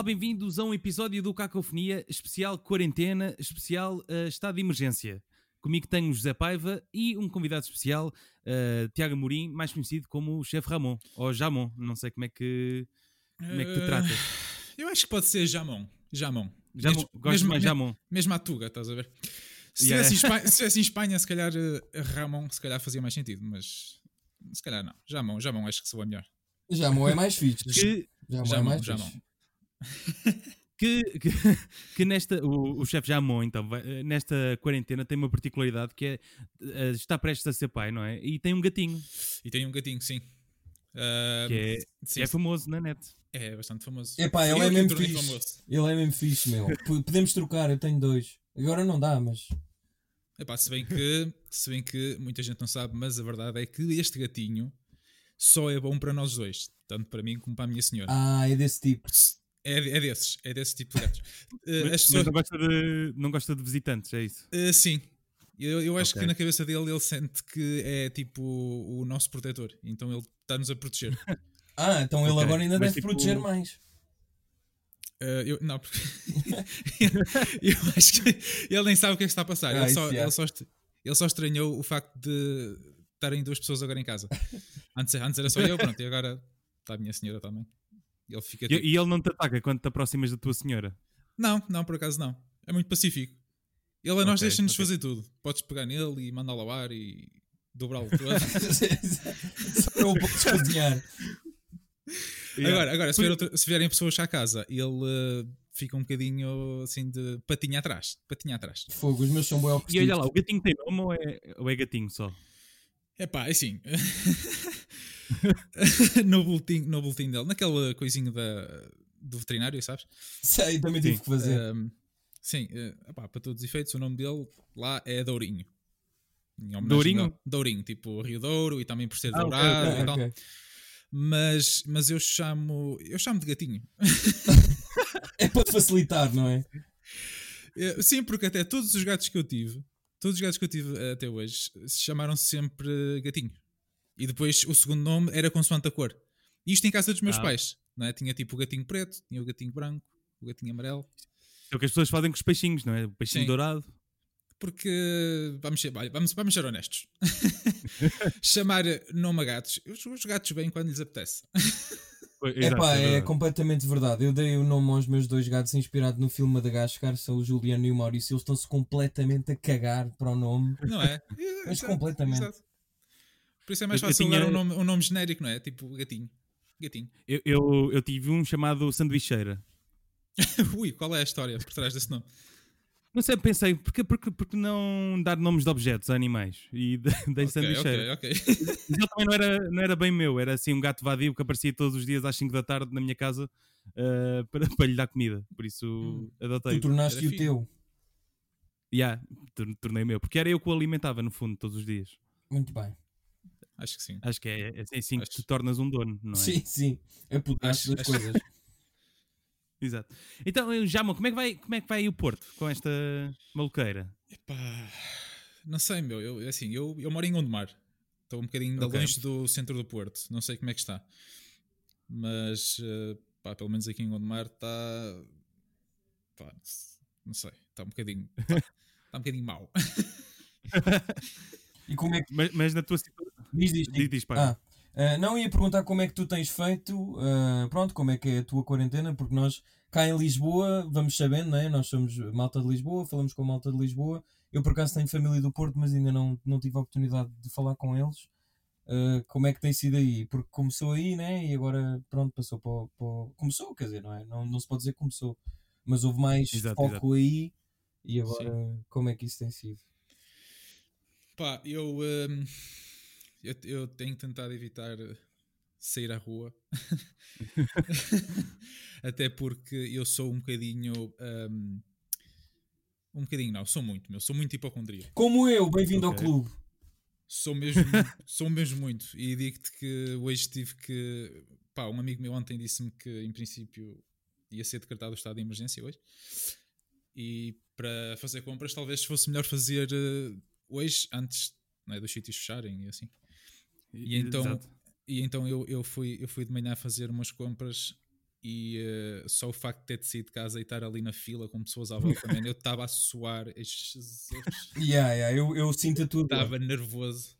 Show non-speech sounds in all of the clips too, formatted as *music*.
Olá, bem-vindos a um episódio do Cacofonia, especial quarentena, especial uh, estado de emergência. Comigo tenho o José Paiva e um convidado especial, uh, Tiago Morim, mais conhecido como o chefe Ramon, ou Jamon, não sei como é que, como é que tu tratas. Eu acho que pode ser Jamon. Jamon. Jamon. Mesmo- Gosto mesmo- mais Jamon. Mesmo à Tuga, estás a ver? Se Yeah. estivesse em Espanha, *laughs* se estivesse em Espanha, se calhar eh, Ramon se calhar fazia mais sentido, mas se calhar não. Jamon, Jamon acho que soa melhor. Jamon é mais fixe. Que, Jamon é Jamon, mais Jamon. fixe. Que, que, *laughs* que nesta, o, o chefe Jamon, então, eh, nesta quarentena tem uma particularidade que é, eh, está prestes a ser pai, não é? E tem um gatinho, E tem um gatinho, sim. Ah, que é, sim, que é famoso na net. é bastante famoso. Epá, ele eu é mesmo fixe. famoso. Ele é mesmo fixe, meu. *laughs* Podemos trocar, eu tenho dois. Agora não dá, mas. Epá, se bem que se bem que muita gente não sabe, mas a verdade é que este gatinho só é bom para nós dois, tanto para mim como para a minha senhora. Ah, é desse tipo. É, é desses, é desse tipo de gatos. *laughs* Eh, Mas, as mas pessoas- não, gosta de, não gosta de visitantes, é isso? Uh, sim. Eu, eu acho Ok. que na cabeça dele ele sente que é tipo o nosso protetor. Então ele está-nos a proteger. *laughs* Ah, então ele agora ainda mas deve tipo- proteger mais. Uh, eu, não, porque *laughs* eu acho que ele nem sabe o que é que está a passar. Ah, ele, só, é. ele, só, ele só estranhou o facto de estarem duas pessoas agora em casa. Antes, antes era só eu, pronto, e agora está a minha senhora também. Ele fica E, tipo, e ele não te ataca quando te aproximas da tua senhora? Não, não, por acaso não. É muito pacífico. Ele a nós Ok, deixa-nos ok. fazer tudo. Podes pegar nele e mandá-lo ao ar e dobrá-lo todo. *laughs* Só não podes cozinhar. Agora, agora se, vier outra- se vierem pessoas à casa, ele eh, fica um bocadinho assim de patinha atrás. Patinha atrás. Fogo, os meus são bem E olha lá, o gatinho tem nome ou é, ou é gatinho só? Epá, é assim. *laughs* *laughs* no, boletim, no boletim dele, naquela coisinha da, do veterinário, sabes? Sei, também tive Sim. que fazer. Ahm, sim, eh, epá, para todos os efeitos, o nome dele lá é Dourinho. Dourinho? ao- Dourinho, tipo Rio Douro e também por ser Ah, dourado ok, e tal. ok. Mas, mas eu chamo eu chamo de gatinho. *laughs* É para te facilitar, não é? Eh, Sim, porque até todos os gatos que eu tive, todos os gatos que eu tive até hoje, se chamaram sempre gatinho. E depois o segundo nome era consoante a cor. Isto em casa dos meus Ah. pais, não é? Tinha tipo o gatinho preto, tinha o gatinho branco, o gatinho amarelo. É o que as pessoas fazem com os peixinhos, não é? O peixinho Sim. dourado. Porque vamos ser, vamos, vamos ser honestos. *laughs* Chamar nome a gatos, os, os gatos vêm quando lhes apetece. É pá, é completamente verdade. Eu dei o nome aos meus dois gatos inspirado no filme Madagascar, são o Juliano e o Maurício. Eles estão-se completamente a cagar para o nome. Não é? Mas Exato, completamente. exato. Por isso é mais fácil tinha- dar um nome, um nome genérico, não é? Tipo gatinho. Gatinho. Eu, eu, eu tive um chamado Sanduicheira. *laughs* Ui, qual é a história por trás desse nome? Não sei, pensei, porque, porque, porque não dar nomes de objetos a animais? E *laughs* de- dei Ok, Sanduicheira. ok, ok. Mas ele também não era, não era bem meu, era assim um gato vadio que aparecia todos os dias às 5 da tarde na minha casa ah, para, *laughs* para lhe dar comida. Por isso Hum. adotei. Tu tornaste o teu. Yeah, tor- tornei meu, porque era eu que o alimentava no fundo todos os dias. Muito bem. Acho que sim. Acho que é, é assim que Acho- te tornas um dono, não é? Sim, sim. Apoderaste Acho- das acho- coisas. *laughs* Exato. Então, Jamo, como é que vai, como é que vai aí o Porto com esta maluqueira? Epá, não sei, meu. Eu, assim, eu, eu moro em Gondomar. Estou um bocadinho ainda Ok. longe do centro do Porto. Não sei como é que está. Mas, eh, pá, pelo menos aqui em Gondomar está. Pá, não sei. Está um bocadinho. *laughs* Está, está um bocadinho mau. *laughs* E como é que. Mas, mas na tua situação. Diz, diz, Diz, diz. Ah, ah, não ia perguntar como é que tu tens feito, ah, pronto, como é que é a tua quarentena, porque nós cá em Lisboa, vamos sabendo, né? nós somos malta de Lisboa, falamos com malta de Lisboa. Eu por acaso tenho família do Porto, mas ainda não, não tive a oportunidade de falar com eles. Ah, como é que tem sido aí? Porque começou aí, né? E agora, pronto, passou para, o- para o- Começou, quer dizer, não é? Não, não se pode dizer que começou, mas houve mais Exato, foco aí. E agora, como é que isso tem sido? Pá, eu, hum, eu, eu tenho tentado evitar eh, sair à rua. *laughs* Até porque eu sou um bocadinho. hum, um bocadinho, não, sou muito, meu. Sou muito hipocondríaco. Como eu, bem-vindo Ok. ao clube. Sou mesmo, *laughs* sou mesmo muito. E digo-te que hoje tive que. Pá, um amigo meu ontem disse-me que em princípio ia ser decretado o estado de emergência hoje. E para fazer compras, talvez fosse melhor fazer eh, hoje, antes não é, dos sítios fecharem e assim. E então, Exato. e então eu, eu, fui, eu fui de manhã fazer umas compras E eh, só o facto de ter de sair de casa e estar ali na fila com pessoas à volta, man, eu estava a suar, Yeah, yeah, eu, eu sinto dor. estava nervoso.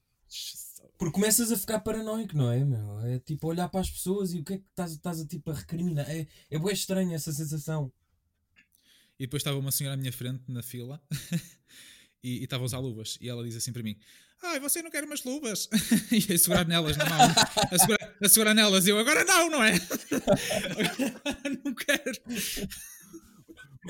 Porque começas a ficar paranoico, não é, meu? É tipo olhar para as pessoas e o que é que estás, estás a, tipo, a recriminar. É, é bem estranho essa sensação. E depois estava uma senhora à minha frente na fila *laughs* e estava a usar luvas. E ela diz assim para mim: Ai, você não quer umas luvas? *laughs* e a segurar nelas na mão. A segurar, a segurar nelas. Eu agora não, não é? *laughs* não quero.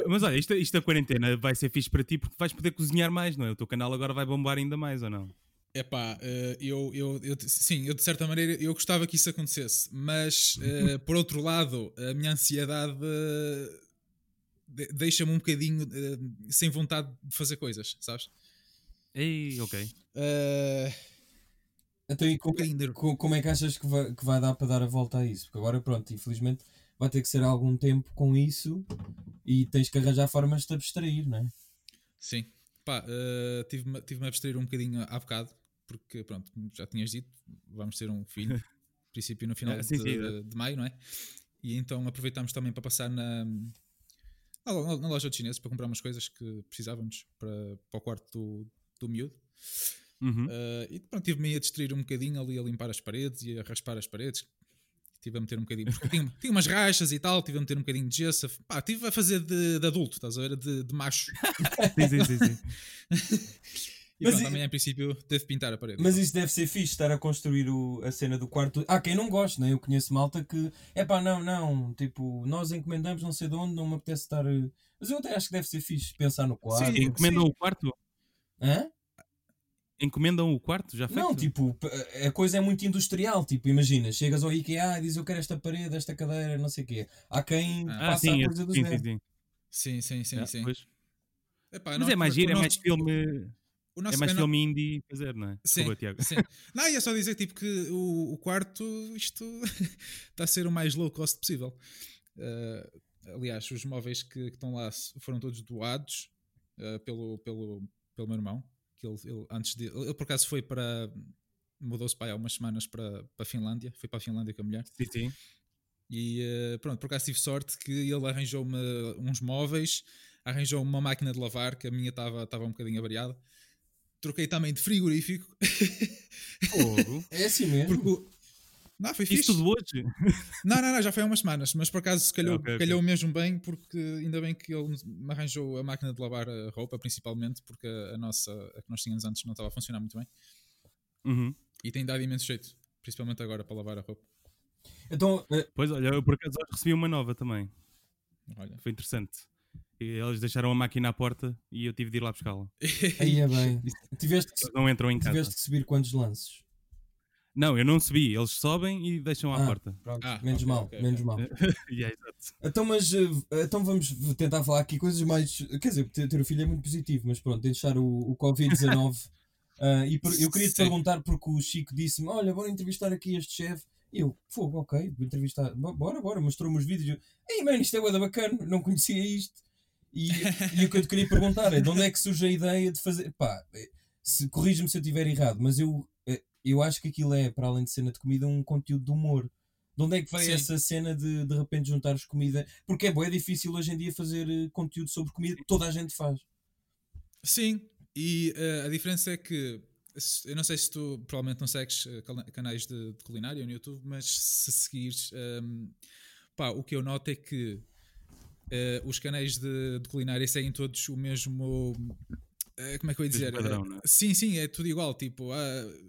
Mas olha, isto, isto da quarentena vai ser fixe para ti porque vais poder cozinhar mais, não é? O teu canal agora vai bombar ainda mais, ou não? Epá, eh, eu, eu, eu, sim, eu de certa maneira eu gostava que isso acontecesse, mas eh, por outro lado, a minha ansiedade de- deixa-me um bocadinho eh, sem vontade de fazer coisas, sabes? Ei, ok. Eh, Então, e como, bocadinho de- co- como é que achas que vai, que vai dar para dar a volta a isso? Porque agora, pronto, infelizmente vai ter que ser algum tempo com isso e tens que arranjar formas de te abstrair, não é? Sim. Pá, eh, tive-me tive a abstrair um bocadinho há bocado, porque pronto, como já tinhas dito, vamos ter um filho, no *laughs* princípio no final Ah, sim, de, sim, exato. de maio, não é? E então aproveitámos também para passar na, na, na loja de chineses para comprar umas coisas que precisávamos para, para o quarto do, do miúdo. Uhum. Eh, e pronto, tive-me a distrair um bocadinho ali a limpar as paredes e a raspar as paredes. Estive a meter um bocadinho, porque tinha, *laughs* tinha umas rachas e tal, estive a meter um bocadinho de gesso. Pá, estive a fazer de, de adulto, estás a ver? De, de macho. *laughs* Sim, sim, sim, sim. *laughs* E Mas pronto, e- amanhã em princípio devo pintar a parede. Mas isso deve ser fixe, estar a construir o- a cena do quarto. Ah, quem não gosta, né? Eu conheço malta que. É pá, não, não. Tipo, nós encomendamos não sei de onde, não me apetece estar. eh, Mas eu até acho que deve ser fixe pensar no quarto. Sim, Encomendam o quarto? Hã? Encomendam o quarto? Já feito? Não, tipo, p- a coisa é muito industrial. Tipo, imagina, chegas ao IKEA e dizes eu quero esta parede, esta cadeira, não sei o quê. Há quem Ah, passa sim, a coisa do sim, sim, sim. Sim, sim, sim, Ah, sim. Epá, Mas nós- é mais giro, é mais filme. O nosso É mais filme indie fazer, não é? Sim, Desculpa, Tiago. sim. Não, e é só dizer tipo, que o, o quarto, isto *laughs* está a ser o mais low cost possível. Eh, aliás, os móveis que, que estão lá foram todos doados eh, pelo, pelo, pelo meu irmão. Que ele, ele, antes de, ele por acaso foi para. Mudou-se para aí há umas semanas para, para a Finlândia. Foi para a Finlândia com a mulher. Sim, sim. E eh, pronto, por acaso tive sorte que ele arranjou-me uns móveis, arranjou uma máquina de lavar, que a minha estava estava um bocadinho avariada. Troquei também de frigorífico. Fogo. *laughs* É assim mesmo. Porque Não, foi fixe. Isso tudo hoje? *laughs* Não, não, não, já foi há umas semanas, mas por acaso calhou, Ok, ok. calhou mesmo bem, porque ainda bem que ele me arranjou a máquina de lavar a roupa, principalmente, porque a, a nossa, a que nós tínhamos antes, não estava a funcionar muito bem. Uhum. E tem dado imenso jeito, principalmente agora para lavar a roupa. Então, eh, Pois, olha, eu por acaso hoje recebi uma nova também. Olha. Foi interessante. E eles deixaram a máquina à porta e eu tive de ir lá buscá-la. *laughs* aí é bem. Tiveste que, não entram em casa. tiveste que subir quantos lances? Não, eu não subi. Eles sobem e deixam à Ah. porta. Pronto, Ah, menos ok, mal, ok, menos ok. mal. *laughs* Yeah. Então, mas eh, então vamos tentar falar aqui coisas mais. Quer dizer, ter, ter o filho é muito positivo, mas pronto, deixar o, o Covid-19. Ah, *laughs* e per- eu queria te Sim. perguntar porque o Chico disse-me: Olha, bora entrevistar aqui este chefe. E eu, fogo, ok, vou entrevistar. Bo- Bora, bora. Mostrou-me os vídeos. Eu, Ei, mano, isto é da bacana, não conhecia isto. E, e o que eu te queria perguntar é: de onde é que surge a ideia de fazer. Pá, eh, se corrige-me se eu estiver errado, mas eu, eh, eu acho que aquilo é, para além de cena de comida, um conteúdo de humor. De onde é que veio Sim. essa cena de de repente juntares comida? Porque é, bué, é difícil hoje em dia fazer eh, conteúdo sobre comida, toda a gente faz. Sim, e eh, a diferença é que eu não sei se tu provavelmente não segues cana- canais de, de culinária no YouTube, mas se seguires, ehm, pá, o que eu noto é que eh, os canais de, de culinária seguem todos o mesmo. Eh, como é que eu ia dizer? padrão, Eh, não é? Sim, sim, é tudo igual. Tipo, ah,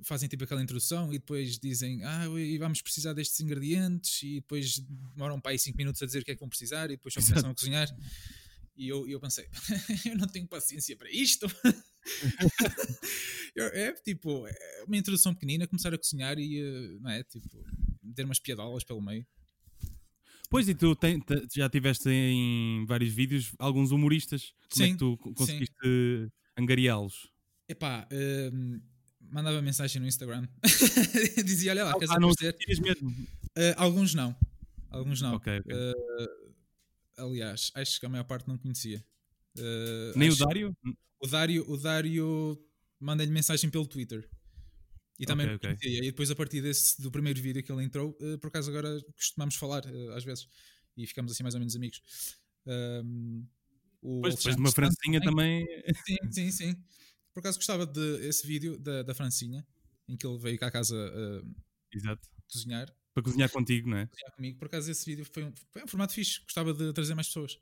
fazem tipo aquela introdução e depois dizem, ah, e vamos precisar destes ingredientes, e depois demoram para aí 5 minutos a dizer o que é que vão precisar, e depois só começam a cozinhar. E eu, eu pensei, *laughs* eu não tenho paciência para isto. *laughs* Eu- é tipo, é uma introdução pequenina, começar a cozinhar e, eh, não é? Tipo, meter umas piadolas pelo meio. Pois, e tu tem- te- já tiveste em vários vídeos alguns humoristas. Como é Sim, que tu co- conseguiste angariá-los? Epá, ehm, mandava mensagem no Instagram. *laughs* Dizia, olha lá, queres Ah, aparecer? mesmo? Eh, alguns não. Alguns não. Ok, ok. Eh, aliás, acho que a maior parte não conhecia. Eh, Nem o Dário? O Dário, o Dário manda-lhe mensagem pelo Twitter. E também Ok, não ok. conhecia. E depois, a partir desse, do primeiro vídeo que ele entrou, eh, por acaso agora costumamos falar eh, às vezes. e ficamos assim mais ou menos amigos. Um, o Depois, depois de uma francinha também. Sim, *laughs* sim, sim. Por acaso gostava desse vídeo da, da Francinha, em que ele veio cá à casa uh, Exato. cozinhar, Para cozinhar contigo, não é? cozinhar comigo. Por acaso esse vídeo foi um, foi um formato fixe. Gostava de trazer mais pessoas.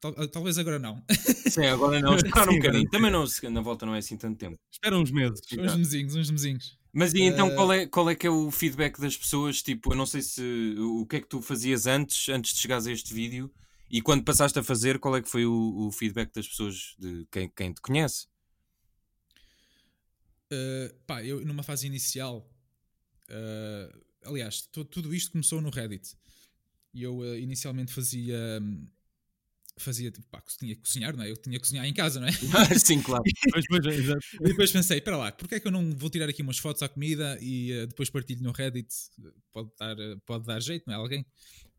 Tal- ah, talvez agora não. *laughs* Sim, agora não, esperar um bocadinho. Também não, na volta não é assim tanto tempo. Espera uns meses. uns mesinhos, uns mesinhos. Mas e então Eh, qual é, qual é que é o feedback das pessoas? Tipo, eu não sei se o que é que tu fazias antes, antes de chegares a este vídeo, e quando passaste a fazer, qual é que foi o, o feedback das pessoas de quem, quem te conhece? Uh, pá, eu numa fase inicial, uh, aliás, tu- tudo isto começou no Reddit. E eu uh, inicialmente fazia. hum, Fazia tipo, pá, tinha que cozinhar, não é? Eu tinha que cozinhar em casa, não é? *laughs* Sim, claro. Pois, pois, é, exato. E depois pensei, espera lá, porque é que eu não vou tirar aqui umas fotos à comida e eh, depois partilho no Reddit? Pode dar, pode dar jeito, não é? Alguém.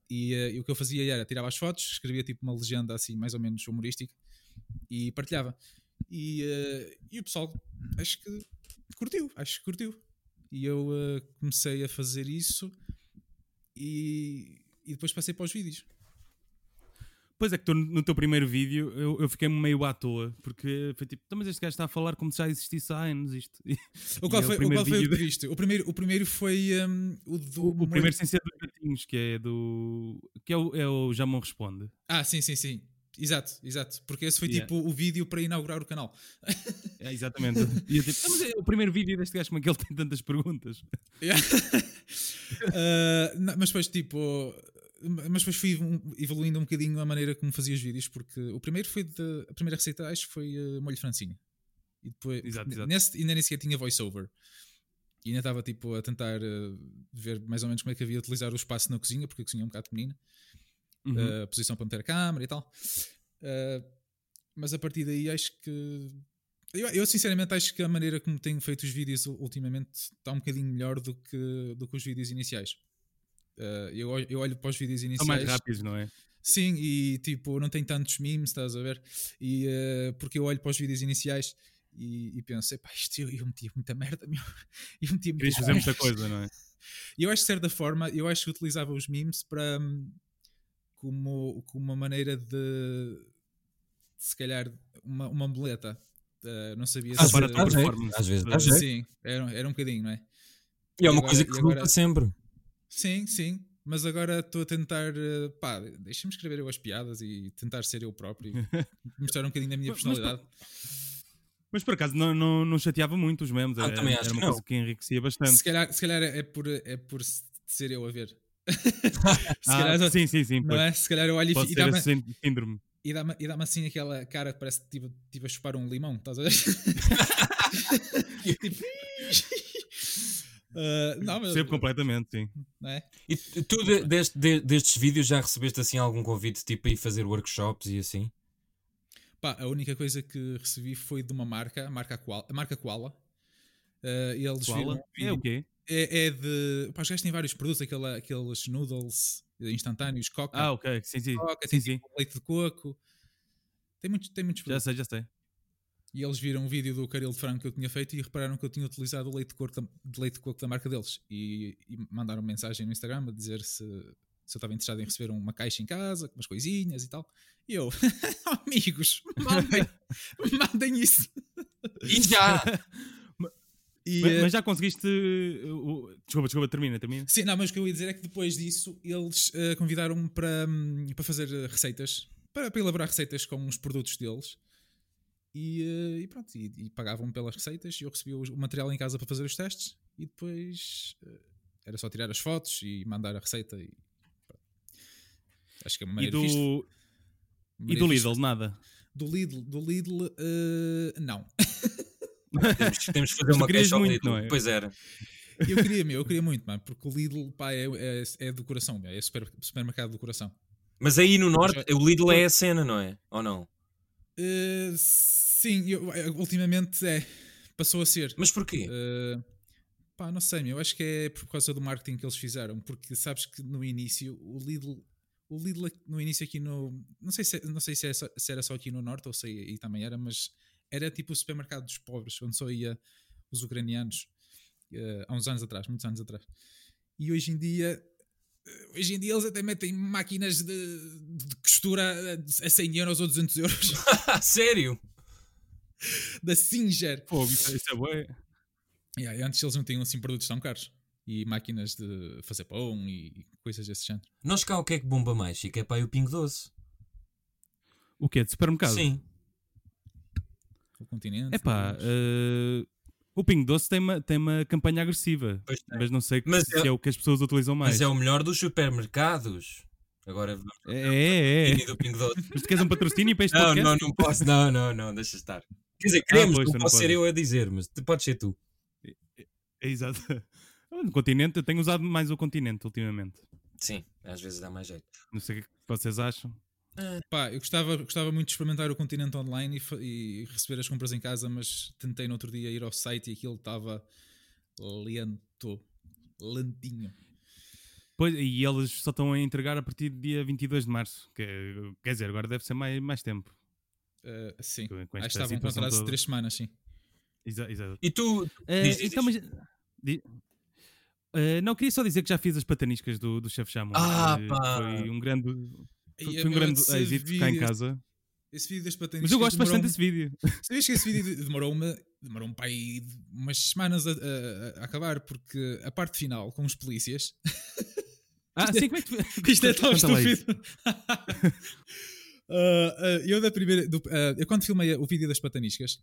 E, eh, e o que eu fazia era tirava as fotos, escrevia tipo uma legenda assim, mais ou menos humorística e partilhava. E, eh, e o pessoal, acho que curtiu, acho que curtiu. E eu eh, comecei a fazer isso e, e depois passei para os vídeos. Pois é que tu, no teu primeiro vídeo eu, eu fiquei meio à toa, porque foi tipo, "Então, mas este gajo está a falar como se já existisse há anos isto. *laughs* O qual E é o foi qual foi o que viste? O primeiro, o primeiro foi hum, o do. O, o primeiro sem ser dos gatinhos, que é do. que é o, é o Jamon Responde. Ah, sim, sim, sim. Exato, exato. Porque esse foi Yeah. tipo o vídeo para inaugurar o canal. *laughs* É, exatamente. E eu tipo, "Ah, mas é o primeiro vídeo deste gajo, como é que ele tem tantas perguntas? Yeah. *laughs* Ah, não, mas depois, tipo. Mas depois fui evoluindo um bocadinho a maneira como fazia os vídeos, porque o primeiro foi de. A primeira receita, acho que foi uh, molho francinha. E depois. Exato, exato. Nesse, ainda nem sequer tinha voiceover. E ainda estava tipo a tentar uh, ver mais ou menos como é que havia de utilizar o espaço na cozinha, porque a cozinha é um bocado pequenina. Uhum. uh, a posição para meter a câmera e tal. Mas a partir daí acho que. Eu, eu, sinceramente acho que a maneira como tenho feito os vídeos ultimamente está um bocadinho melhor do que, do que os vídeos iniciais. Uh, eu, olho- eu olho para os vídeos São iniciais. mais rápidos, não é? Sim, e tipo, não tem tantos memes, estás a ver? E uh, porque eu olho para os vídeos iniciais e, e penso, epá, isto eu, eu metia muita merda, *laughs* meu. Eu metia muita Querias fazer muita coisa, não é? E eu acho que de certa forma, eu acho que utilizava os memes para hum, como, como uma maneira de se calhar uma, uma muleta. Uh, não sabia Às se vezes dá jeito, performance. Às vezes dá jeito. Sim, era, era um bocadinho, não é? E é uma agora- coisa que e se agora- sempre. Sim, sim. Mas agora estou a tentar, uh, pá, deixa-me escrever eu as piadas e tentar ser eu próprio e *laughs* mostrar um bocadinho da minha mas personalidade. Mas por acaso não, não, não chateava muito os memes. Ah, Era, também era acho uma que coisa não. que enriquecia bastante. Se calhar, se calhar é por, é por ser eu a ver. *laughs* se Ah, calhar, sim, sim, sim. não é? Se calhar eu olho e, Pode e dá-me síndrome. e dá-me e dá assim aquela cara que parece que tive, tive a chupar um limão, estás a ver? *laughs* tipo. Ah, não, mas. Percebo completamente, sim. é? E tu de- deste- de- destes vídeos já recebeste assim algum convite tipo a ir fazer workshops e assim? Pá, a única coisa que recebi foi de uma marca, a marca Koala. A marca Koala. E eles viram Koala? um É vídeo- o quê? é, é de. Pá, os gajos têm vários produtos, aquela, aqueles noodles instantâneos, coca, Ah, ok. Sim, sim. coca Sim, tem sim. tipo leite de coco. Tem muitos, tem muitos Já produtos. sei, já sei. E eles viram um vídeo do caril de frango que eu tinha feito e repararam que eu tinha utilizado o leite de coco da, de leite de coco da marca deles. E, e mandaram mensagem no Instagram a dizer se, se eu estava interessado em receber uma caixa em casa, com umas coisinhas e tal. E eu, *laughs* amigos, mandem, mandem isso. E já! E, Mas, eh, mas já conseguiste. uh, o- Desculpa, desculpa, termina, termina. Sim, não, mas o que eu ia dizer é que depois disso eles eh, convidaram-me para, hum, para fazer eh, receitas, para, para elaborar receitas com os produtos deles. E, eh, e pronto, e, e pagavam-me pelas receitas e eu recebia o, material em casa para fazer os testes e depois eh, era só tirar as fotos e mandar a receita. E, pronto. Acho que é uma E maneira fixe. do, uma e do. Lidl, nada. Do Lidl, do Lidl eh, não. Temos, temos que fazer uma queixa ao muito, Lidl. não é? Pois era. Eu queria, meu, eu queria muito, mano, porque o Lidl pá, é, é, é do coração, meu, é super, supermercado do coração. Mas aí no norte, o Lidl é a cena, não é? Ou não? Uh, sim, eu- eh, ultimamente é. Passou a ser. Mas porquê? Uh, pá, não sei, eu acho que é por causa do marketing que eles fizeram, porque sabes que no início o Lidl. O Lidl no início aqui no. Não sei se, não sei se, é se era só aqui no Norte ou se aí também era, mas era tipo o supermercado dos pobres, onde só ia os ucranianos uh, há uns anos atrás, muitos anos atrás. E hoje em dia hoje em dia eles até metem máquinas de, de costura a 100 euros ou 200 euros *laughs* Sério? *laughs* da Singer. Fogo, isso, isso é bué. Yeah, e antes eles não tinham assim produtos tão caros. E máquinas de fazer pão e coisas desse género. Nós cá o que é que bomba mais? Chico? É para aí o Pingo Doce. O quê? De supermercado? Sim. O continente. Epá, mas- eh, o Pingo Doce tem uma, tem uma campanha agressiva, mas não sei Mas se é- é o que as pessoas utilizam mais. Mas é o melhor dos supermercados. Agora vamos É, é, é. do Pingo Doce. Mas tu queres um patrocínio para este Não, podcast? não, não posso. Não, não, não, deixa estar. Quer dizer, queremos, pois, tu não não posso ser eu a dizer, mas tu podes ser tu. É, exato. *laughs* No continente, eu tenho usado mais o continente ultimamente. Sim, às vezes dá mais jeito. Não sei o que vocês acham. Pá, eu gostava, gostava muito de experimentar o continente online e, e receber as compras em casa, mas tentei no outro dia ir ao site e aquilo estava lento. Lentinho. Pois, e eles só estão a entregar a partir do dia 22 de março. Que, é- quer dizer, agora deve ser mais, mais tempo. Uh, sim. Com- com Acho que esta estavam com atraso de toda. 3 semanas, sim. Exa- Exato. E tu. Eh, Diz, diz, então, diz. mas- di- Eh, não, queria só dizer que já fiz as pataniscas do, do Chef Chamon. Ah, pá. Foi um grande, foi, foi um grande êxito cá em vídeo- casa. Esse vídeo das pataniscas Mas eu gosto bastante desse vídeo. *laughs* Sabias que esse vídeo demorou-me demorou um pai umas semanas a, a- a acabar porque a parte final com os polícias Ah, Isto é- sim, como é que *laughs* isto é tão Conta estúpido *laughs* Ah, eu da primeira do- ah, eu quando filmei o vídeo das pataniscas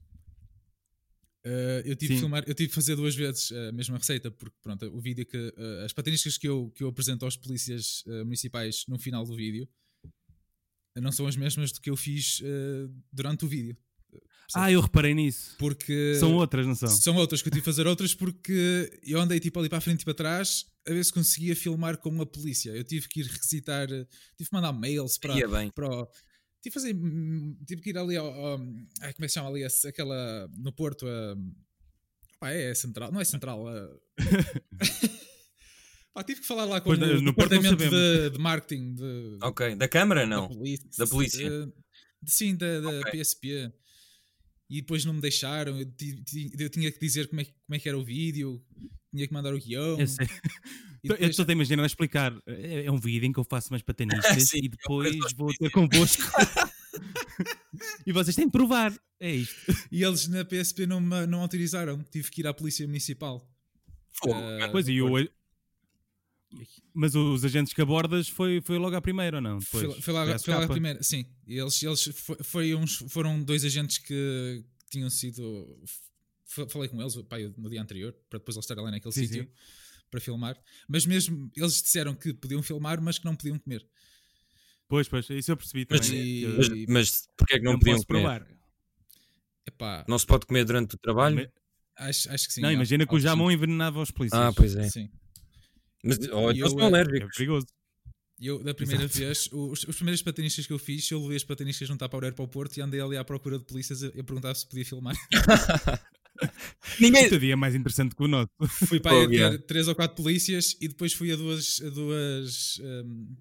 ah, eu tive Sim. que filmar eu tive que fazer duas vezes a mesma receita porque pronto o vídeo que ah, as pataniscas que eu, que eu apresento aos polícias ah, municipais no final do vídeo não são as mesmas do que eu fiz durante o vídeo Ah, eu reparei nisso. porque São outras, não são? são outras que eu tive que fazer outras porque eu andei tipo ali para a frente e para trás a ver se conseguia filmar com a polícia. Eu tive que ir requisitar, tive que mandar mails para, para tive que fazer, tive que ir ali ao, ao- ai, como é que se chama ali, aquela no Porto, a, pá, é, é central, não é central, a- *laughs* pá, tive que falar lá com Pois, o no departamento de, de marketing de, Ok. Da câmara, da não. polícia. Da polícia. Eh, sim, da, da Ok. PSP. E depois não me deixaram. Eu, eu tinha que dizer como é, que- como é que era o vídeo, tinha que mandar o guião. Eu sei. e Eu depois- estou a imaginar a explicar. É é um vídeo em que eu faço umas *laughs* patanistas Sim, e eu depois vou ter convosco. *laughs* e vocês têm de provar. É isto. E eles na PSP não me não autorizaram. Tive que ir à Polícia Municipal. Fogo. Ah, Pois, e Porto. eu. Mas os agentes que abordas foi, foi logo à primeira ou não? Foi, Depois, foi à foi a escapa? primeira, sim. Eles, eles fo- foi uns, foram dois agentes que tinham sido. Falei com eles pá, no dia anterior, para depois eles estarem lá naquele Sim, sítio sim. Para filmar. Mas mesmo eles disseram que podiam filmar, mas que não podiam comer. Pois, pois, isso eu percebi Mas- também. e- que Mas, E- mas porquê é que não, não podiam posso comer? provar. Epá, Não se pode comer durante o trabalho? Acho, acho que sim. não, há- imagina que há o opção. Jamon envenenava os polícias. Ah, pois é. Sim. Mas, ou E então eu, são eh, É alérgicos. perigoso. E Eu, da primeira Exato. vez, os, os primeiros patanistas que eu fiz, eu levei as à Power para o Porto e andei ali à procura de polícias a, a perguntar se podia filmar. *laughs* Ninguém. Este dia é mais interessante que o nosso. Fui para aí a Fogo, ter yeah. três ou quatro polícias e depois fui a duas, a duas, hum,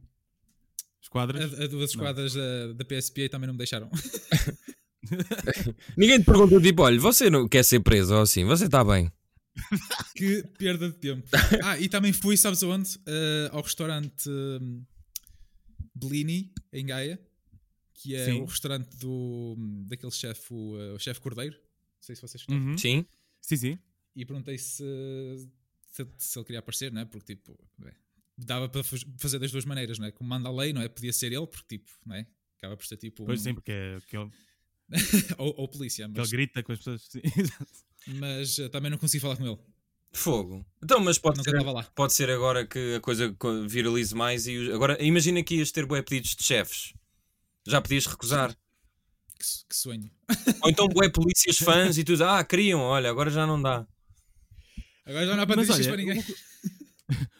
Esquadras. a, a duas esquadras da, da PSP e também não me deixaram. *laughs* Ninguém te perguntou, tipo, olha, você não quer ser preso ou assim? Você está bem. *laughs* que perda de tempo. *laughs* Ah, e também fui, sabes aonde? Eh, ao restaurante hum, Bellini, em Gaia, que é Sim. o restaurante do, daquele chefe, o, eh, o chefe Cordeiro. Não sei se vocês conhecem. Uhum. Sim. Sim, sim. e perguntei se, se, se ele queria aparecer, não é? Porque tipo, é, dava para faz- fazer das duas maneiras, não é? Como manda a lei, não é? Podia ser ele, porque tipo, não é? Acaba por ser tipo. Pois um- sim, porque é, que ele, *laughs* ou, ou polícia, que ele mas, grita com as pessoas. *laughs* Mas eh, também não consegui falar com ele. Fogo. Então, mas pode ser, pode ser agora que a coisa co- viralize mais e agora imagina que ias ter bué pedidos de chefes. Já podias recusar. Que, que sonho. Ou então bué polícias fãs e tu ah, queriam, olha, agora já não dá. Agora já não há patrícias para ninguém. *laughs*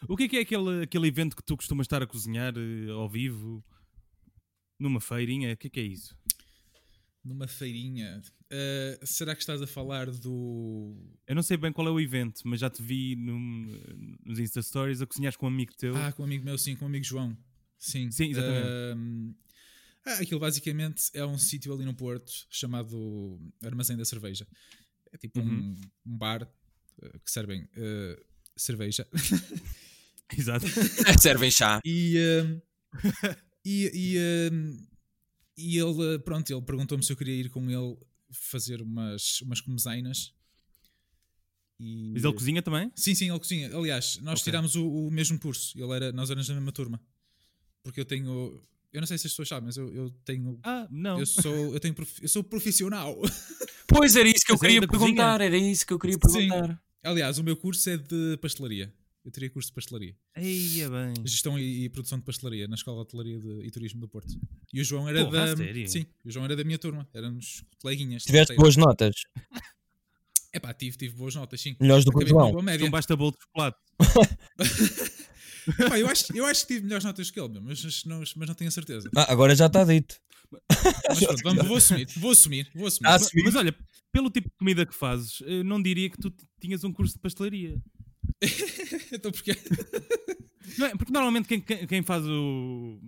O que é que é aquele, aquele evento que tu costumas estar a cozinhar eh, ao vivo? Numa feirinha? O que é que é isso? Numa feirinha. Eh, será que estás a falar do. Eu não sei bem qual é o evento, mas já te vi num- nos Insta Stories a cozinhares com um amigo teu. Ah, com um amigo meu, sim, com um amigo João. Sim, Sim, exatamente. Ahm, ah, aquilo basicamente é um sítio ali no Porto chamado Armazém da Cerveja. É tipo um, Uhum. um bar eh, que servem eh, cerveja. *laughs* Exato. *laughs* Servem chá. E, hum, e, e, e ele, pronto, ele perguntou-me se eu queria ir com ele fazer umas, umas comezainas. E, Mas ele cozinha também? Sim, sim, ele cozinha. Aliás, nós Ok. tirámos o, o mesmo curso. Ele era, nós éramos na mesma turma. Porque eu tenho. Eu não sei se as pessoas sabem, mas eu, eu tenho. Ah, não. Eu sou, eu tenho prof- eu sou profissional. *laughs* Pois era isso que eu Mas é queria cozinha? perguntar. Era isso que eu queria Sim. perguntar. Aliás, o meu curso é de pastelaria. Eu teria curso de pastelaria. Eia bem. Gestão e, e produção de pastelaria na Escola de Hotelaria de- e Turismo do Porto. E o João era Porra, da. sério? Sim, o João era da minha turma. Éramos coleguinhas. Tiveste boas notas, É pá, tive, tive boas notas, sim. melhores do que o João. Então basta bolo de chocolate. *laughs* *laughs* Epá, eu, acho, eu acho que tive melhores notas que ele, mas, não, mas não tenho a certeza. Ah, agora já está dito. Mas pronto, vamos, vou assumir, vou assumir, vou assumir. Ah, Mas, mas olha, pelo tipo de comida que fazes, eu não diria que tu tinhas um curso de pastelaria. *laughs* então porque Não é? Porque normalmente quem, quem- faz o-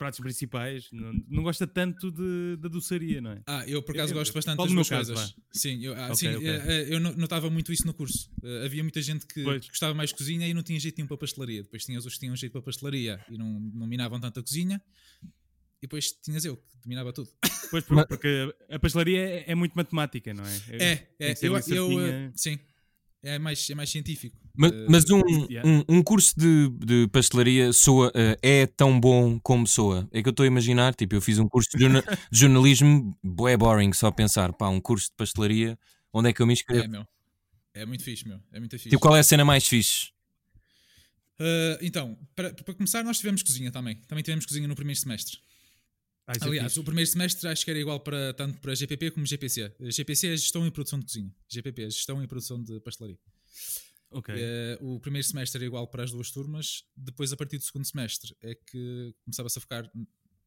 pratos principais não, não gosta tanto de- da doçaria, não é? Ah, eu por acaso Eu- gosto bastante das duas caso, coisas. Sim, eu, ah, Ok, sim, ok. eh, eh, eu no- notava muito isso no curso. Eh, havia muita gente que Pois. gostava mais de cozinha e não tinha jeito nenhum para pastelaria. Depois tinhas os que tinham jeito para pastelaria e não, não minavam tanto a cozinha. E depois tinhas eu, que dominava tudo. Pois, por- *laughs* porque a pastelaria é, é muito matemática, não é? É, é, eu, eu, certinha. sim. É mais, é mais científico. Mas, Eh, mas um, yeah. um, um curso de, de pastelaria soa, eh, é tão bom como soa. É que eu estou a imaginar, tipo, eu fiz um curso de, jorna- *laughs* de jornalismo, é boring, só pensar, pá, um curso de pastelaria, onde é que eu me inscrevo? É, meu. É muito fixe, meu. É muito fixe. Tipo, qual é a cena mais fixe? Eh, então, para, para começar, nós tivemos cozinha também. Também tivemos cozinha no primeiro semestre. Ah, é Aliás, o primeiro semestre acho que era igual para tanto para GPP como GPC. GPC é gestão e produção de cozinha. GPP é gestão e produção de pastelaria. Ok. Eh, o primeiro semestre era igual para as duas turmas. Depois, a partir do segundo semestre, é que começava-se a focar.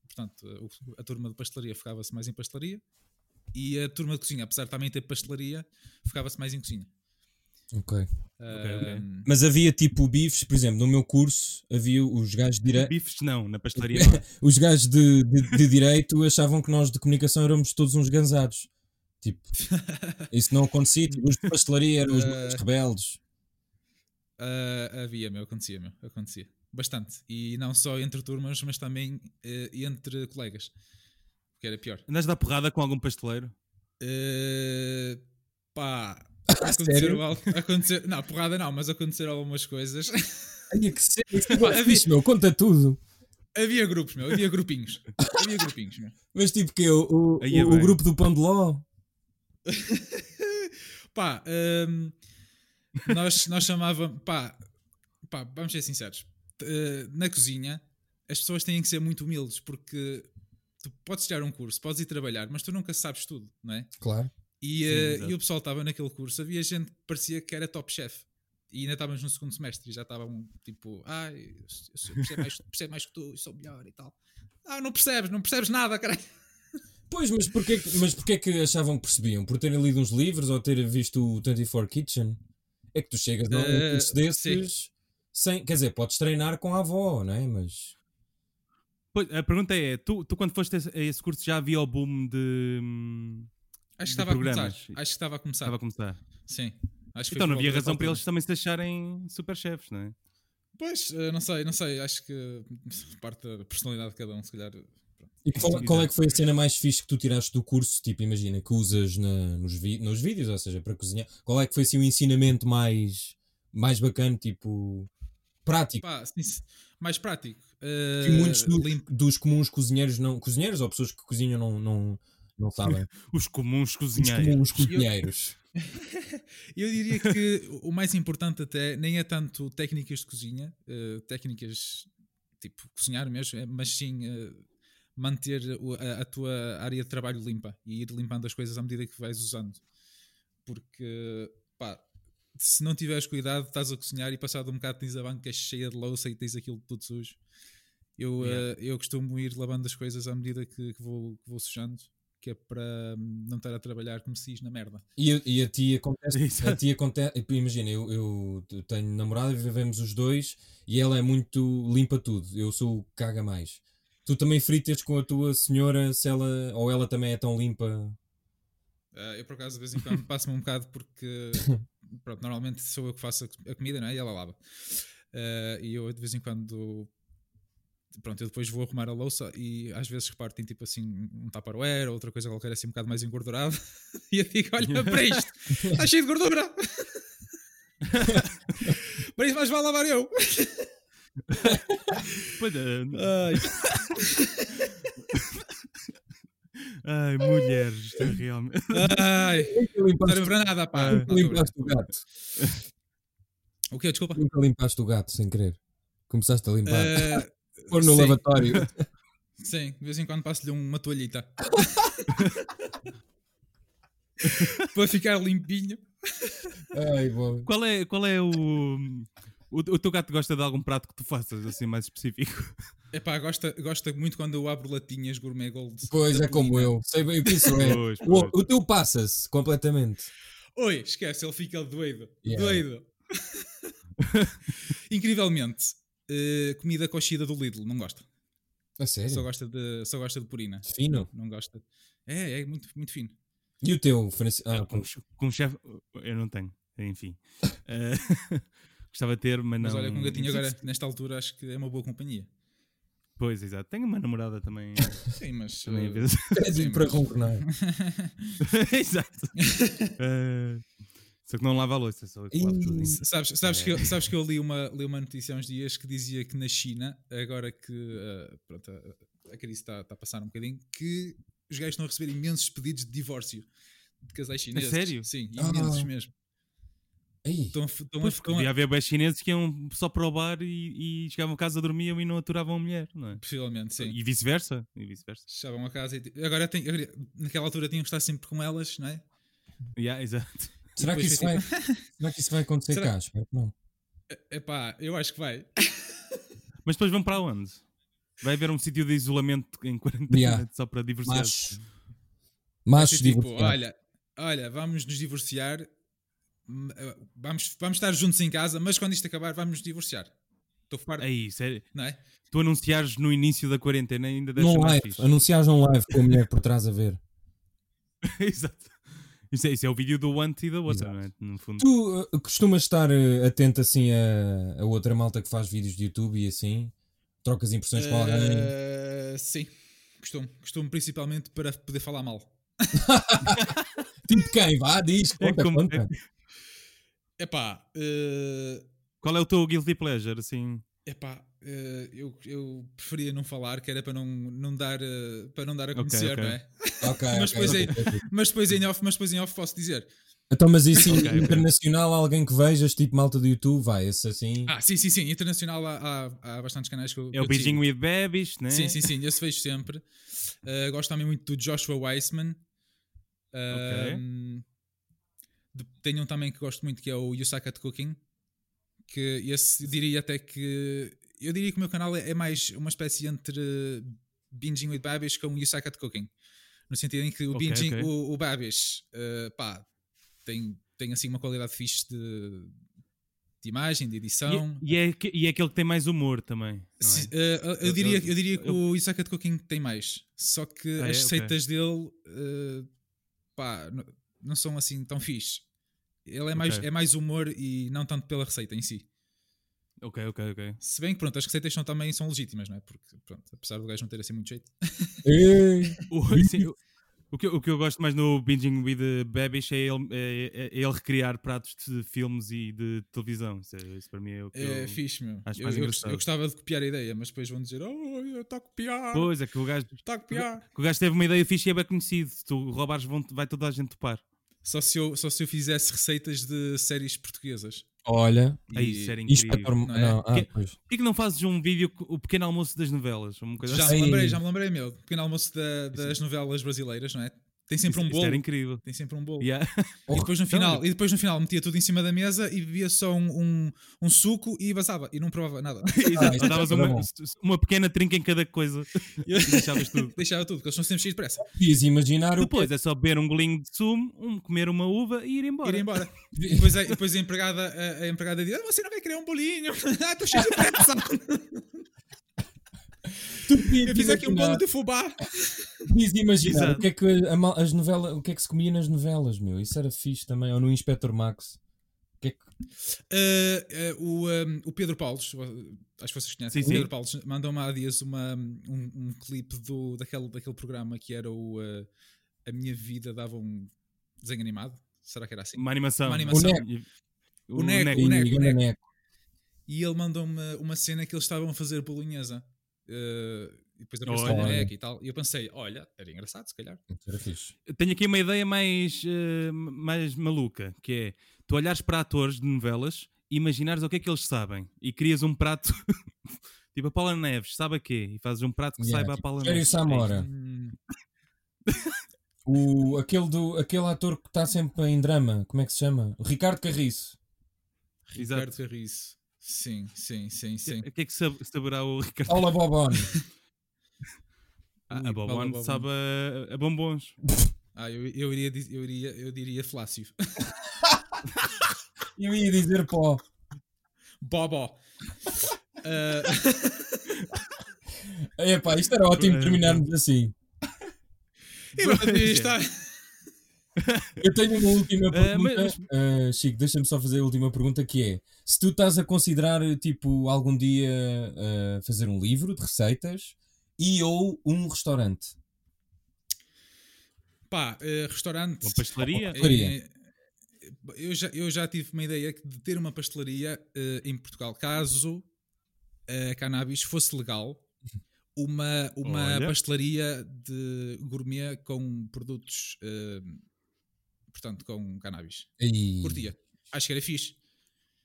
Portanto, a turma de pastelaria focava-se mais em pastelaria e a turma de cozinha, apesar de também ter pastelaria, focava-se mais em cozinha. Ok. Ok. Ahm, Mas havia tipo bifes, por exemplo, no meu curso havia os gajos de direito. Bifes não, na pastelaria. *laughs* Os gajos de, de, de direito achavam que nós de comunicação éramos todos uns gansados. Tipo, *laughs* isso não acontecia. Tipo, os de pastelaria eram os mais rebeldes. ah, havia, meu, acontecia, meu, acontecia. Bastante. E não só entre turmas, mas também eh, entre colegas. Que era pior. Andas a dar porrada com algum pasteleiro? Eh, pá? Aconteceram al- acontecer, não, porrada não, mas aconteceram algumas coisas. Ai, que *laughs* isso é havia- meu, conta tudo. havia grupos, meu, havia grupinhos. Havia grupinhos, meu. Mas tipo que o, o, Aí é o- o grupo do Pão de Ló. Pá, hum, nós, nós chamávamos, pá, pá, vamos ser sinceros. Eh, na cozinha, as pessoas têm que ser muito humildes porque tu podes tirar um curso, podes ir trabalhar, mas tu nunca sabes tudo, não é? Claro. E, Sim, eh, exato. e o pessoal estava naquele curso, havia gente que parecia que era top chef. E ainda estávamos no segundo semestre e já estavam tipo, ai, eu, eu, eu percebo, mais, percebo mais que tu, eu sou melhor e tal. Ah, não percebes, não percebes nada, caralho. Pois, mas porquê, que- mas porquê que achavam que percebiam? Por terem lido uns livros ou terem visto o 24 Kitchen? É que tu chegas a um Eh, curso desses sem. Quer dizer, podes treinar com a avó, não é? Mas. Pois, a pergunta é: tu, tu quando foste a esse- a esse curso já havia o boom de. Acho que estava a começar. Acho que estava a começar. Estava a começar. Sim. Que Então não havia razão para eles também se acharem super chefes, não é? Pois, eh, não sei, não sei. Acho que parte da personalidade de cada um, se calhar. E qual, qual é que foi a cena mais fixe que tu tiraste do curso? Tipo, imagina, que usas na- nos, vi- nos vídeos, ou seja, para cozinhar. Qual é que foi assim o ensinamento mais, mais bacana, tipo, prático? Pá, sim, mais prático. Que Eh, muitos do- limpo. dos comuns cozinheiros não. Cozinheiros ou pessoas que cozinham não, não, não sabem? Os comuns Os cozinheiros. comuns cozinheiros. *laughs* Eu diria que o mais importante até nem é tanto técnicas de cozinha, eh, técnicas tipo cozinhar mesmo, eh, mas sim eh, manter o- a, a tua área de trabalho limpa e ir limpando as coisas à medida que vais usando. Porque, pá, se não tiveres cuidado, estás a cozinhar e passado um bocado tens a banca cheia de louça e tens aquilo tudo sujo. Eu, Yeah. eh, eu costumo ir lavando as coisas à medida que, que vou, que vou sujando, que é para hum, não estar a trabalhar como se diz na merda. E, a- e a ti acontece. *laughs* A ti acontece imagina, eu, eu tenho namorada e vivemos os dois e ela é muito limpa tudo. Eu sou o que caga mais. Tu também fritas com a tua senhora se ela ou ela também é tão limpa. Uh, eu, por acaso, de vez em quando *laughs* passo-me um bocado porque, pronto, normalmente sou eu que faço a, co- a comida, não é? E ela lava. Eh, e eu de vez em quando. Pronto, eu depois vou arrumar a louça e às vezes reparo tem tipo assim um tupperware ou outra coisa qualquer assim um bocado mais engordurado *laughs* e eu digo: Olha *laughs* para isto, está cheio de gordura. *laughs* para isso mais vale lavar eu. Ai, ai, mulheres, isto é realmente. ai, Nunca não serve para nada, pá. Ah. Não limpaste o gato. O quê? Desculpa. Nunca limpaste o gato sem querer. Começaste a limpar. Eh, Pôr no sim. lavatório. *laughs* Sim, de vez em quando passo-lhe uma toalhita. *laughs* para ficar limpinho. Ai, bom. Qual é, qual é o, o. O teu gato gosta de algum prato que tu faças, assim, mais específico? Epá, gosta, gosta muito quando eu abro latinhas Gourmet Gold. Pois é como eu. Sei bem o que isso é. Pois, O, o teu passa-se completamente. Oi, esquece, ele fica doido. Yeah. Doido. *laughs* Incrivelmente, eh, comida coxida do Lidl, não gosta. A sério? Só gosta de, só gosta de purina. Fino. Não gosta. É, é muito, muito fino. E o teu, Francisco? Ah, com, com chefe. Eu não tenho, enfim. *laughs* Eh, *laughs* gostava de ter, mas não. Mas olha, com um gatinho agora, nesta altura, acho que é uma boa companhia. Pois, exato. Tenho uma namorada também. *laughs* Sim, mas. também às vezes. pede-lhe para ronronar. exato. Eh, só que não lava a louça, só que tudo. Sabes, sabes, É. que, eu, sabes que eu li uma, li uma notícia há uns dias que dizia que na China, agora que eh, pronto, a, a crise está está a passar um bocadinho, que os gajos estão a receber imensos pedidos de divórcio de casais chineses. sério? Sim, Ah. imensos mesmo. Ei, Estão, estão a Pois, f- porque estão a- devia haver bem chineses que iam só para o bar e, e chegavam a casa, dormiam e não aturavam a mulher, não é? Possivelmente, sim. E vice-versa. E vice-versa. Chegavam a casa e. Agora, tem, agora, naquela altura tinham que estar sempre com elas, não é? Yeah, exato. Será, que isso vai, *laughs* será que isso vai acontecer Será- cá? Espero que não. Epá, eu acho que vai. *laughs* Mas depois vão para onde? Vai haver um sítio de isolamento em quarentena Yeah. *laughs* só para divorciar. Machos. Machos tipo, olha, olha, vamos nos divorciar, hum, eh, vamos, vamos estar juntos em casa, mas quando isto acabar, vamos nos divorciar. Estou farto, Aí, sério. não é? Tu anunciares no início da quarentena ainda deve ser live. fixe. Anunciares num live com a mulher por trás a ver. Exato. Isso é, isso é o vídeo do one e da outra, não é? No fundo. Tu uh, costumas estar uh, atento assim a, a outra malta que faz vídeos de YouTube e assim? Trocas impressões com alguém? Eh, sim, costumo. Costumo principalmente para poder falar mal. *laughs* Tipo quem? Vá, diz, É como- conta. Epá, eh, Qual é o teu guilty pleasure, assim? epá, eh, eu, eu preferia não falar, que era para não, não dar, eh, para não dar a conhecer, ok. não é? Ok, *laughs* Mas depois ok. Mas depois em off, mas depois em off posso dizer. Então, mas isso *laughs* internacional, alguém que vejas, tipo malta do YouTube, vai, esse assim. Ah, sim, sim, sim. Internacional há, há, há bastantes canais que eu. É o Beijing with Babies, né? Sim, sim, sim. Esse vejo sempre. Uh, gosto também muito do Joshua Weissman. Um, de- Tenho um também que gosto muito que é o Yusakat Cooking. Que esse diria até que. Eu diria que o meu canal é, é mais uma espécie entre Binging with Babish com Yusakat Cooking. No sentido em que o Ok, Binging, ok. o, o Babish, uh, pá, tem, tem assim uma qualidade fixe de, de imagem, de edição. E, e é, e é aquele que tem mais humor também. Não é? Se- eh, eu, Eu- diria, eu- diria que eu- o Isaac de Cooking tem mais. Só que Ah, as é? receitas dele eh, pá, n- não são assim tão fixe. Ele é mais, Ok. é mais humor e não tanto pela receita em si. Ok, ok, ok. Se bem que pronto, as receitas são, também são legítimas, não é? Porque pronto, apesar do gajo não ter assim muito jeito. *laughs* Ei, O, sim, o- o que, eu- o que eu gosto mais no Binging with the Babish é ele, é, é ele recriar pratos de filmes e de televisão. Isso, é- isso para mim é o que É eu... fixe, meu. acho Eu, mais eu, engraçado. eu gostava de copiar a ideia, mas depois vão dizer: Oh, está a copiar, Pois, é que o gajo, está a copiar. que o gajo teve uma ideia fixe e é bem conhecido. Se tu roubares, vão, vai toda a gente topar. Só se, eu, só se eu fizesse receitas de séries portuguesas. Olha, Aí, E- isso era incrível. Não é? Não, ah, Que- pois. Por que que não fazes um vídeo com o pequeno almoço das novelas? Uma coisa Já assim? me lembrei, já me lembrei, meu. Pequeno almoço da- das novelas brasileiras, não é? Tem sempre Isso- um isso bolo. era incrível. Tem sempre um bolo. Yeah. E depois no Então, final, e depois no final metia tudo em cima da mesa e bebia só um, um, um suco e vazava e não provava nada. *laughs* Exato, isso é davas uma, uma pequena trinca em cada coisa *laughs* e deixavas tudo. Deixava tudo, porque eles são sempre cheios de pressa. Podias imaginar o Depois é só beber um golinho de sumo, um, comer uma uva e ir embora. Ir embora. *laughs* E depois, a, depois a empregada, a, a empregada diz: "Ah, Você não vai querer um bolinho? Ah, estou cheio de pressa. Tu Eu fiz aqui um bolo de fubá. *laughs* Podias imaginar Exato. o que, é que a as novelas, o que é que se comia nas novelas, meu. Isso era fixe também. Ou no Inspector Max. que é que... Uh, uh, o, um, o Pedro Paulos, acho que vocês conhecem, Sim, o Pedro sim. Paulos mandou-me há dias uma, um, um clipe do, daquele, daquele programa que era o uh, A Minha Vida Dava um Desenho Animado. Será que era assim? Uma animação. Uma animação. O E- O Neco, Neco. o Neco, o Neco. Neco. E ele mandou-me uma cena que eles estavam a fazer bolonhesa. Uh, e depois o Olha. boneco e tal. E eu pensei, olha, era engraçado, se calhar. Fixe. Tenho aqui uma ideia mais, eh, mais maluca, que é tu olhares para atores de novelas e imaginares o que é que eles sabem e crias um prato *laughs* tipo a Paula Neves, sabe a quê? E fazes um prato que Yeah, saiba a tipo, Paula Jerry Neves. Samora. O, aquele, do, aquele ator que está sempre em drama, como é que se chama? O Ricardo Carriço. Exato. Ricardo Carriço. Sim, sim, sim, sim. O que é que sab- saberá o Ricardo? Paula Bobone. *laughs* Ah, a Paula Bobon Bobon. sabe a, a bombons. Ah, eu, eu, iria, eu, iria, eu diria Flácio. *laughs* Eu ia dizer pó. Bobó. *laughs* Ah, Epá, isto era ótimo Eh, terminarmos assim. não podia estar. Eu tenho uma última *laughs* Eh, pergunta. mas- Eh, Chico, deixa-me só fazer a última pergunta que é: se tu estás a considerar, tipo, algum dia eh, fazer um livro de receitas e ou um restaurante? Pá, eh, restaurante. Uma pastelaria? Uma pastelaria. Eh, eu, já, eu já tive uma ideia de ter uma pastelaria em Portugal. Caso a cannabis fosse legal, uma, uma Olha. pastelaria de gourmet com produtos, eh, portanto, com cannabis. E... Curtia. Acho que era fixe.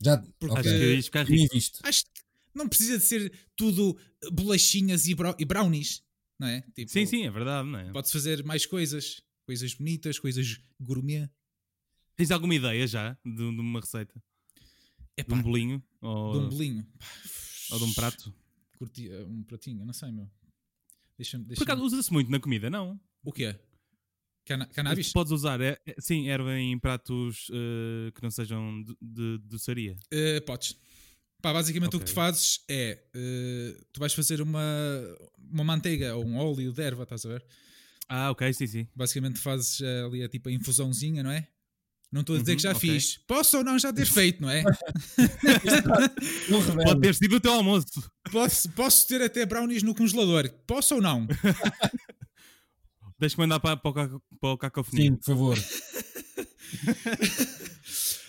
Já, Porque- Acho ok. que ficar rico. Acho que não precisa de ser tudo bolachinhas e, e brownies, não é? Tipo, Sim, sim, é verdade, não é? Pode-se fazer mais coisas, coisas bonitas, coisas gourmet. Tens alguma ideia já de, de uma receita? É De um bolinho? Ou de um bolinho. ou de um prato? Curtia, um pratinho, não sei, meu. Deixa-me. Por Deixa acaso usa-se muito na comida, não? o que é? Cana cannabis? Podes usar, é, é- sim, erva em pratos eh, que não sejam de, de doçaria. Eh, podes. Pá, basicamente o que tu fazes é eh, tu vais fazer uma, uma manteiga ou um óleo de erva, estás a ver? Ah, ok, sim, sim. Basicamente fazes ali a tipo a infusãozinha, não é? Não estou a dizer Uhum, que já ok. fiz. Posso ou não já ter feito, não é? *laughs* Pode ter sido o teu almoço. posso, posso ter até brownies no congelador. Posso ou não? *laughs* Deixa-me mandar para, para, o caco- para o cacofonia. Sim, por favor.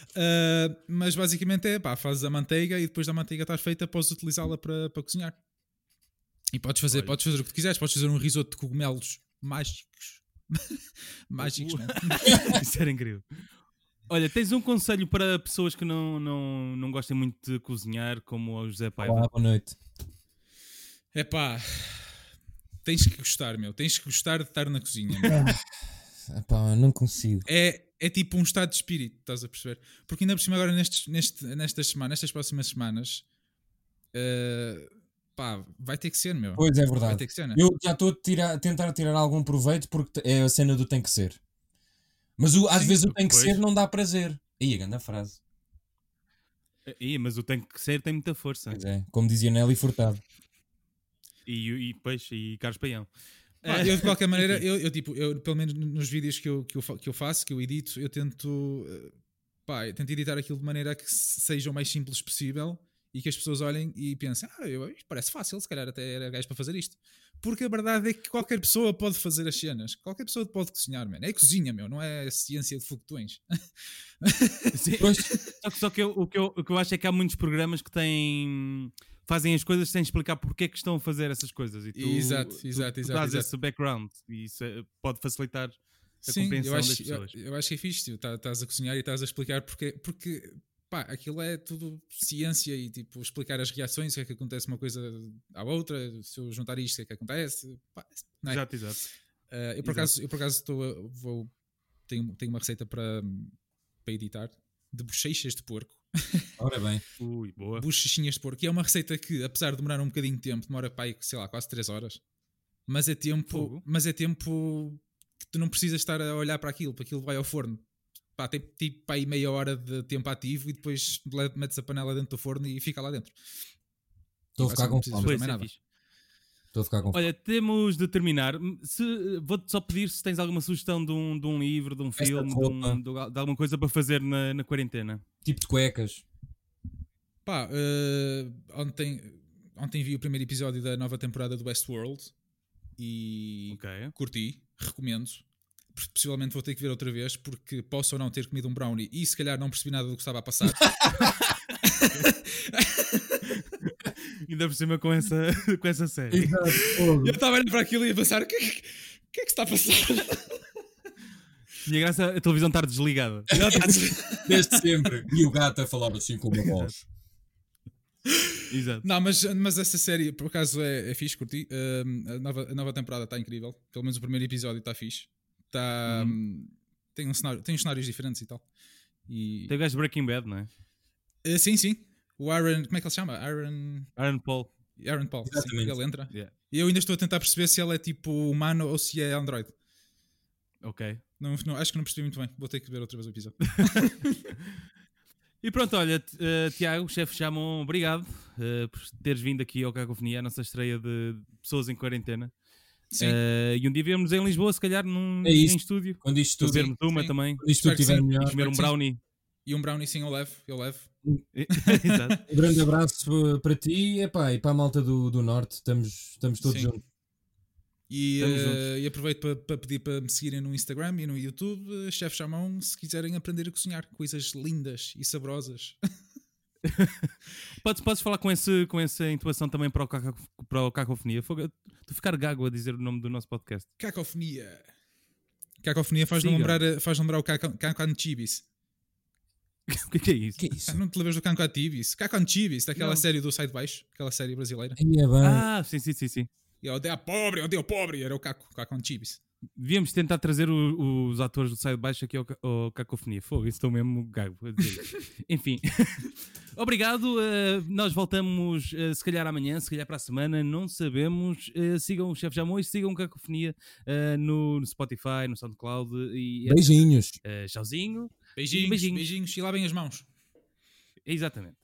Uh, *laughs* mas basicamente é pá, fazes a manteiga e depois da manteiga estar feita, podes utilizá-la para, para cozinhar. E podes fazer, Olha. podes fazer o que tu quiseres, podes fazer um risoto de cogumelos mágicos. *laughs* mágicos, não é? *laughs* Isso era incrível. Olha, tens um conselho para pessoas que não, não, não gostem muito de cozinhar, como o José Paiva? Olá, boa noite. É pá, tens que gostar, meu. Tens que gostar de estar na cozinha. não consigo. É, é tipo um estado de espírito, estás a perceber? Porque ainda por cima, agora nestes, neste, nestas semanas, nestas próximas semanas, uh, pá, vai ter que ser, meu. Pois é Vai verdade. ter que ser, né? Eu já estou a, tentar tirar algum proveito porque é a cena do tem que ser. Mas o- às Sim, vezes o tem que ser não dá prazer. Aí, a grande frase. Ih, mas o tem que ser tem muita força. Pois é, como dizia Nelly Furtado. E, e, pois, e Carlos Paião. Pá, eu de qualquer *laughs* maneira, eu, eu, tipo, eu pelo menos nos vídeos que eu, que, eu, que eu faço, que eu edito, eu tento, eh, pá, eu tento editar aquilo de maneira que se- seja o mais simples possível e que as pessoas olhem e pensem, ah, eu, isto parece fácil, se calhar até era gajo para fazer isto. Porque a verdade é que qualquer pessoa pode fazer as cenas, qualquer pessoa pode cozinhar, mano. É cozinha, meu, não é ciência de foguetões. Sim, Pois, Só que, só que eu- o, que eu, o que eu acho é que há muitos programas que têm. Fazem as coisas sem explicar porque é que estão a fazer essas coisas. E tu, Exato, tu- exato, tu, exato, dás exato. esse background e isso é- pode facilitar a Sim, eu compreensão das acho, eu, pessoas. eu acho que é fixe, tio. Tá- Estás a cozinhar e estás a explicar porque, porque pá, aquilo é tudo ciência e tipo explicar as reações, o que é que acontece uma coisa à outra, se eu juntar isto, o que é que acontece. Pá, é? Exato, exato. Uh, eu por Exato. acaso, eu por acaso estou a- vou, tenho, tenho uma receita para, para editar de bochechas de porco. Ora bem. Ui, boa. Bochechinhas de porco. E é uma receita que, apesar de demorar um bocadinho de tempo, demora sei lá, quase 3 horas. Mas é tempo, Fogo. mas é tempo que tu não precisas estar a olhar para aquilo, para aquilo vai ao forno. Pá, tem tipo para aí meia hora de tempo ativo e depois metes a panela dentro do forno e fica lá dentro. Estou a ficar com fome. Estou a ficar com Olha, temos de terminar. Vou-te só pedir se tens alguma sugestão de um, de um livro, de um de filme, de, um- de- de alguma coisa para fazer na, na quarentena. tipo de cuecas. Pá, eh, ontem, ontem vi o primeiro episódio da nova temporada do Westworld e Ok. curti, recomendo. Possivelmente vou ter que ver outra vez porque posso ou não ter comido um brownie e se calhar não percebi nada do que estava a passar. *laughs* *laughs* Ainda por cima com essa, *laughs* com essa série. eu estava olhar para aquilo e a pensar: o que, é que- que é que se está a passar? *laughs* Tinha graça a televisão estar desligada. *laughs* Desde sempre. E o gato a falar assim com uma voz. Exato. Não, mas, mas essa série por acaso é, é fixe, curti. Um, a, nova, a nova temporada está incrível. Pelo menos o primeiro episódio está fixe. Tá, um, tem, um cenário, tem uns cenários diferentes e tal. E, Tem o gajo de Breaking Bad, não é? Eh, sim, sim. O Aaron, como é que ele se chama? Aaron, Aaron Paul. Aaron Paul. Sim, Exatamente. ele entra. Yeah. E eu ainda estou a tentar perceber se ele é tipo humano ou se é Android. Ok. Não, não- acho que não percebi muito bem. Vou ter que ver outra vez o episódio. *laughs* E pronto, olha, eh, Tiago, chefe Chamon, obrigado eh, por teres vindo aqui ao Cacofonia, a nossa estreia de pessoas em quarentena. Sim. Eh, e um dia vemos em Lisboa, se calhar num, É isso. em estúdio. Quando isto tudo, Fazermos uma sim. também. quando isto tudo estiver sim. melhor. Comer um sim. brownie. E um brownie sim eu levo. Eu levo. *laughs* Exato. Um grande abraço uh, para ti epá, e para a malta do, do Norte. Estamos, estamos todos Sim. juntos. E, eh, juntos. e aproveito para, para pedir para me seguirem no Instagram e no YouTube, eh, Chef Chamão, se quiserem aprender a cozinhar coisas lindas e saborosas. *laughs* Podes, podes falar com, esse, com essa intuação também para o, caco, para o Cacofonia. Tu ficar gago a dizer o nome do nosso podcast. Cacofonia. Cacofonia faz Siga. lembrar, eh, faz lembrar o Caco- Cancan Chibis. *laughs* o que é que é isso? que é isso? Ah, Não te lembras do Cancan Chibis? Cancan Chibis, daquela Não. série do Sai de Baixo, aquela série brasileira. É. Ah, sim, sim, sim, sim. E odeia pobre, odeia pobre, era o Caco, Cancan Chibis. Devíamos tentar trazer o- os atores do Sai de Baixo aqui ao, ao Cacofonia. Fogo, isso estou mesmo gago a. *laughs* Enfim, *laughs* obrigado. eh, nós voltamos eh, se calhar amanhã, se calhar para a semana, não sabemos. Eh, sigam o Chefe Jamões, sigam o Cacofonia no, no Spotify, no SoundCloud e Beijinhos. tchauzinho. Beijinhos, beijinhos. beijinhos e lavem as mãos. Exatamente.